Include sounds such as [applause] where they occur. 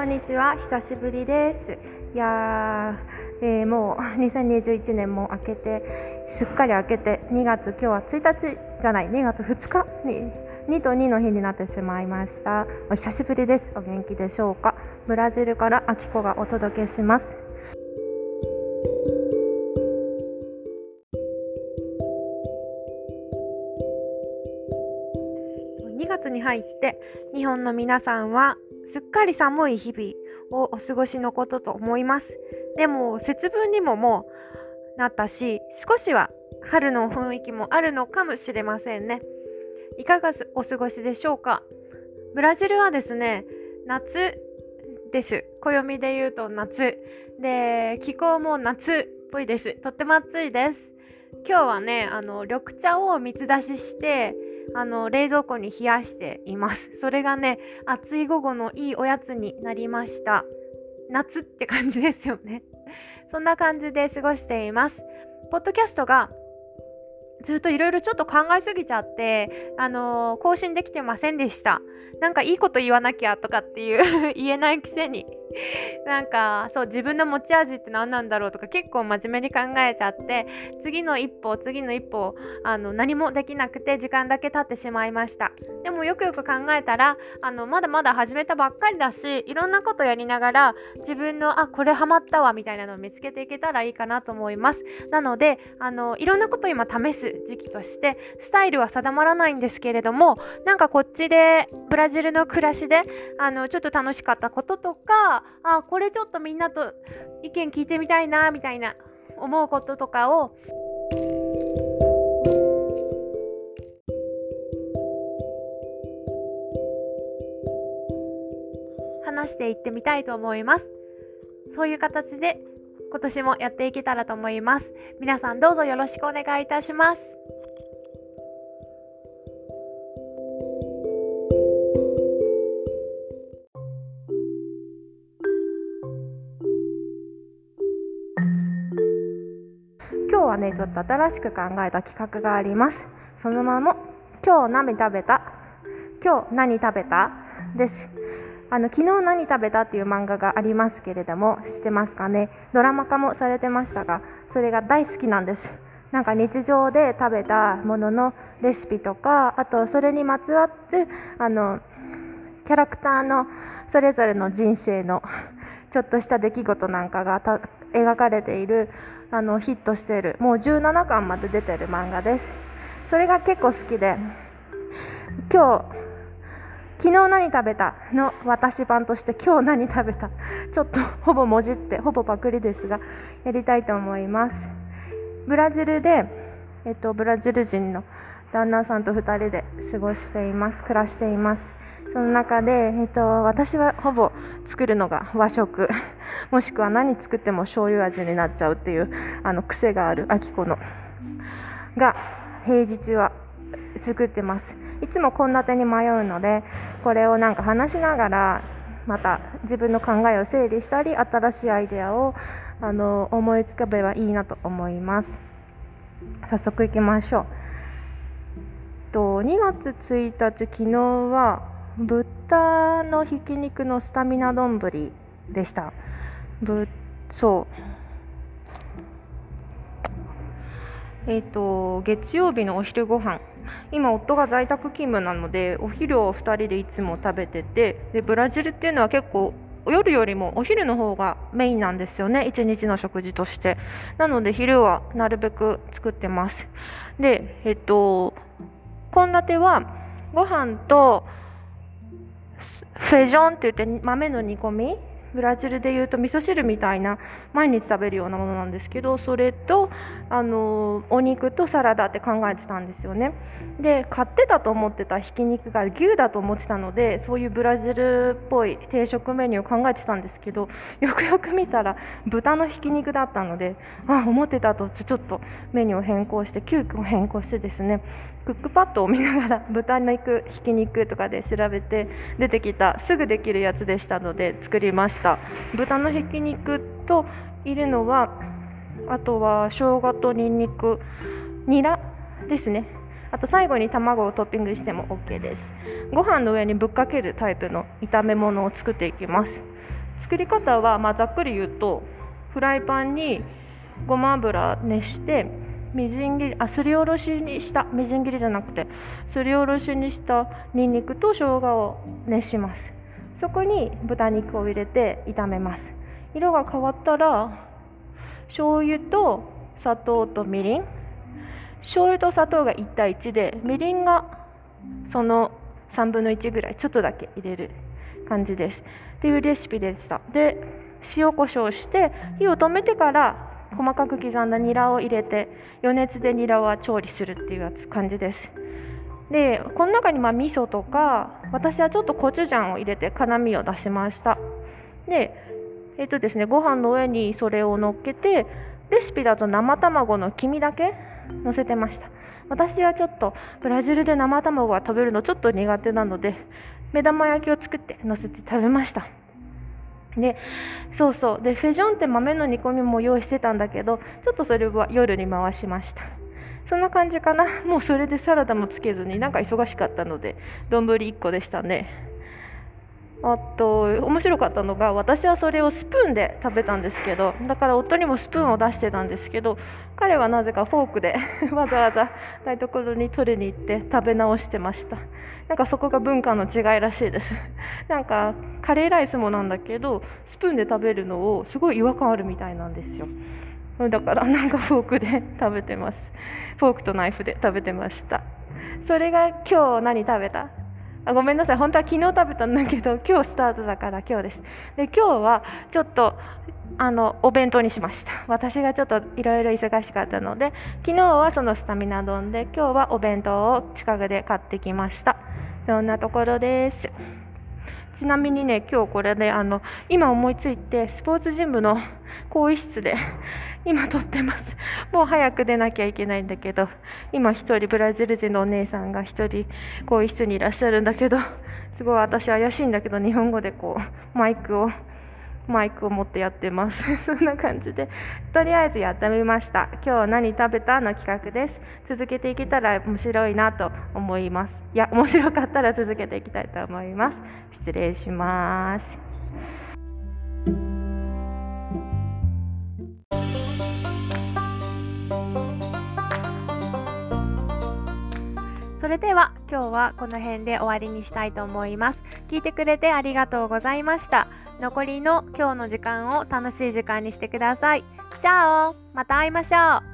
こんにちは。久しぶりです。いやー、えー、もう2021年も明けてすっかり明けて2月今日は1日じゃない2月2日に2と2の日になってしまいました。お久しぶりです。お元気でしょうか？ブラジルからあきこがお届けします。2月に入って日本の皆さんはすっかり寒い日々をお過ごしのことと思います。でも節分にももうなったし少しは春の雰囲気もあるのかもしれませんね。いかがお過ごしでしょうか？ブラジルはですね夏です。暦で言うと夏。で気候も夏っぽいです。とっても暑いです。今日はねあの緑茶を水出ししてあの冷蔵庫に冷やしています。[laughs] それがね暑い午後のいいおやつになりました。夏って感じですよね。[laughs] そんな感じで過ごしています。ポッドキャストがずっといろいろちょっと考えすぎちゃって、あのー、更新できてませんでした。なんかいいこと言わなきゃとかっていう [laughs] 言えないくせに [laughs] なんかそう自分の持ち味って何なんだろうとか結構真面目に考えちゃって次の一歩次の一歩あの何もできなくて時間だけ経ってしまいました。でもよくよく考えたらあのまだまだ始めたばっかりだしいろんなことやりながら自分のあこれハマったわみたいなのを見つけていけたらいいかなと思います。なのであのいろんなこと今試す時期としてスタイルは定まらないんですけれどもなんかこっちでブラジルの暮らしであのちょっと楽しかったこととかあこれちょっとみんなと意見聞いてみたいなみたいな思うこととかを。話していってみたいと思います。そういう形で今年もやっていけたらと思います。皆さんどうぞよろしくお願いいたします。今日はねちょっと新しく考えた企画があります。そのまま今日何食べた？今日何食べた？です。あの昨日何食べたっていう漫画がありますけれども知ってますかね？ドラマ化もされてましたがそれが大好きなんです。なんか日常で食べたもののレシピとかあとそれにまつわるあのキャラクターのそれぞれの人生のちょっとした出来事なんかが描かれているあのヒットしている。もう17巻まで出てる漫画です。それが結構好きで。今日昨日何食べた？の私版として今日何食べた？ちょっとほぼもじってほぼパクリですがやりたいと思います。ブラジルで、えっと、ブラジル人の旦那さんと2人で過ごしています。暮らしています。その中で、えっと、私はほぼ作るのが和食。もしくは何作っても醤油味になっちゃうっていうあの癖があるあきこのが平日は作ってます。いつも献立に迷うのでこれをなんか話しながらまた自分の考えを整理したり新しいアイデアをあの思いつかばいいなと思います。早速いきましょう。と2月1日昨日は豚のひき肉のスタミナ丼でした。ぶそう。えっ、ー、と月曜日のお昼ご飯。今夫が在宅勤務なのでお昼を2人でいつも食べててでブラジルっていうのは結構夜よりもお昼の方がメインなんですよね。一日の食事として。なので昼はなるべく作ってます。でえっと献立はご飯とフェジョンって言って豆の煮込みブラジルでいうと味噌汁みたいな毎日食べるようなものなんですけどそれとあのお肉とサラダって考えてたんですよね。で買ってたと思ってたひき肉が牛だと思ってたのでそういうブラジルっぽい定食メニューを考えてたんですけどよくよく見たら豚のひき肉だったのであ思ってたとちょっとメニューを変更して急遽変更してですねクックパッドを見ながら豚肉ひき肉とかで調べて出てきたすぐできるやつでしたので作りました。豚のひき肉といるのはあとは生姜とにんにくニラですね。あと最後に卵をトッピングしても OK です。ご飯の上にぶっかけるタイプの炒め物を作っていきます。作り方は、まあ、ざっくり言うとフライパンにごま油熱してみじん切りあすりおろしにしたみじん切りじゃなくてすりおろしにしたにんにくと生姜を熱します。そこに豚肉を入れて炒めます。色が変わったら醤油と砂糖とみりん。醤油と砂糖が1対1でみりんがその3分の1ぐらいちょっとだけ入れる感じです。っていうレシピでした。で塩コショウして火を止めてから細かく刻んだニラを入れて余熱でニラは調理するっていうやつ感じです。でこの中にまあ味噌とか私はちょっとコチュジャンを入れて辛みを出しました。でえっ、とですねご飯の上にそれを乗っけてレシピだと生卵の黄身だけ乗せてました。私はちょっとブラジルで生卵は食べるのちょっと苦手なので目玉焼きを作って乗せて食べました。でそうそう。でフェジョンって豆の煮込みも用意してたんだけどちょっとそれは夜に回しました。そんな感じかな。もうそれでサラダもつけずになんか忙しかったので丼1個でしたね。あと面白かったのが私はそれをスプーンで食べたんですけどだから夫にもスプーンを出してたんですけど彼はなぜかフォークで [laughs] わざわざ台所に取りに行って食べ直してました。なんかそこが文化の違いらしいです。なんかカレーライスもなんだけどスプーンで食べるのをすごい違和感あるみたいなんですよ。だからなんかフォークで食べてます。フォークとナイフで食べてました。それが今日何食べた？あごめんなさい。本当は昨日食べたんだけど [laughs] 今日スタートだから今日です。で今日はちょっとあのお弁当にしました。私がちょっといろいろ忙しかったので昨日はそのスタミナ丼で今日はお弁当を近くで買ってきました。そんなところです。ちなみにね今日これであの今思いついてスポーツジムの [laughs] 更衣室で [laughs] 今撮ってます。もう早く出なきゃいけないんだけど今1人ブラジル人のお姉さんが1人更衣室にいらっしゃるんだけどすごい私怪しいんだけど日本語でこうマイクをマイクを持ってやってます。[laughs] そんな感じで。とりあえずやってみました。今日何食べたの企画です。続けていけたら面白いなと思います。いや面白かったら続けていきたいと思います。失礼します。それでは今日はこの辺で終わりにしたいと思います。聞いてくれてありがとうございました。残りの今日の時間を楽しい時間にしてください。じゃあまた会いましょう。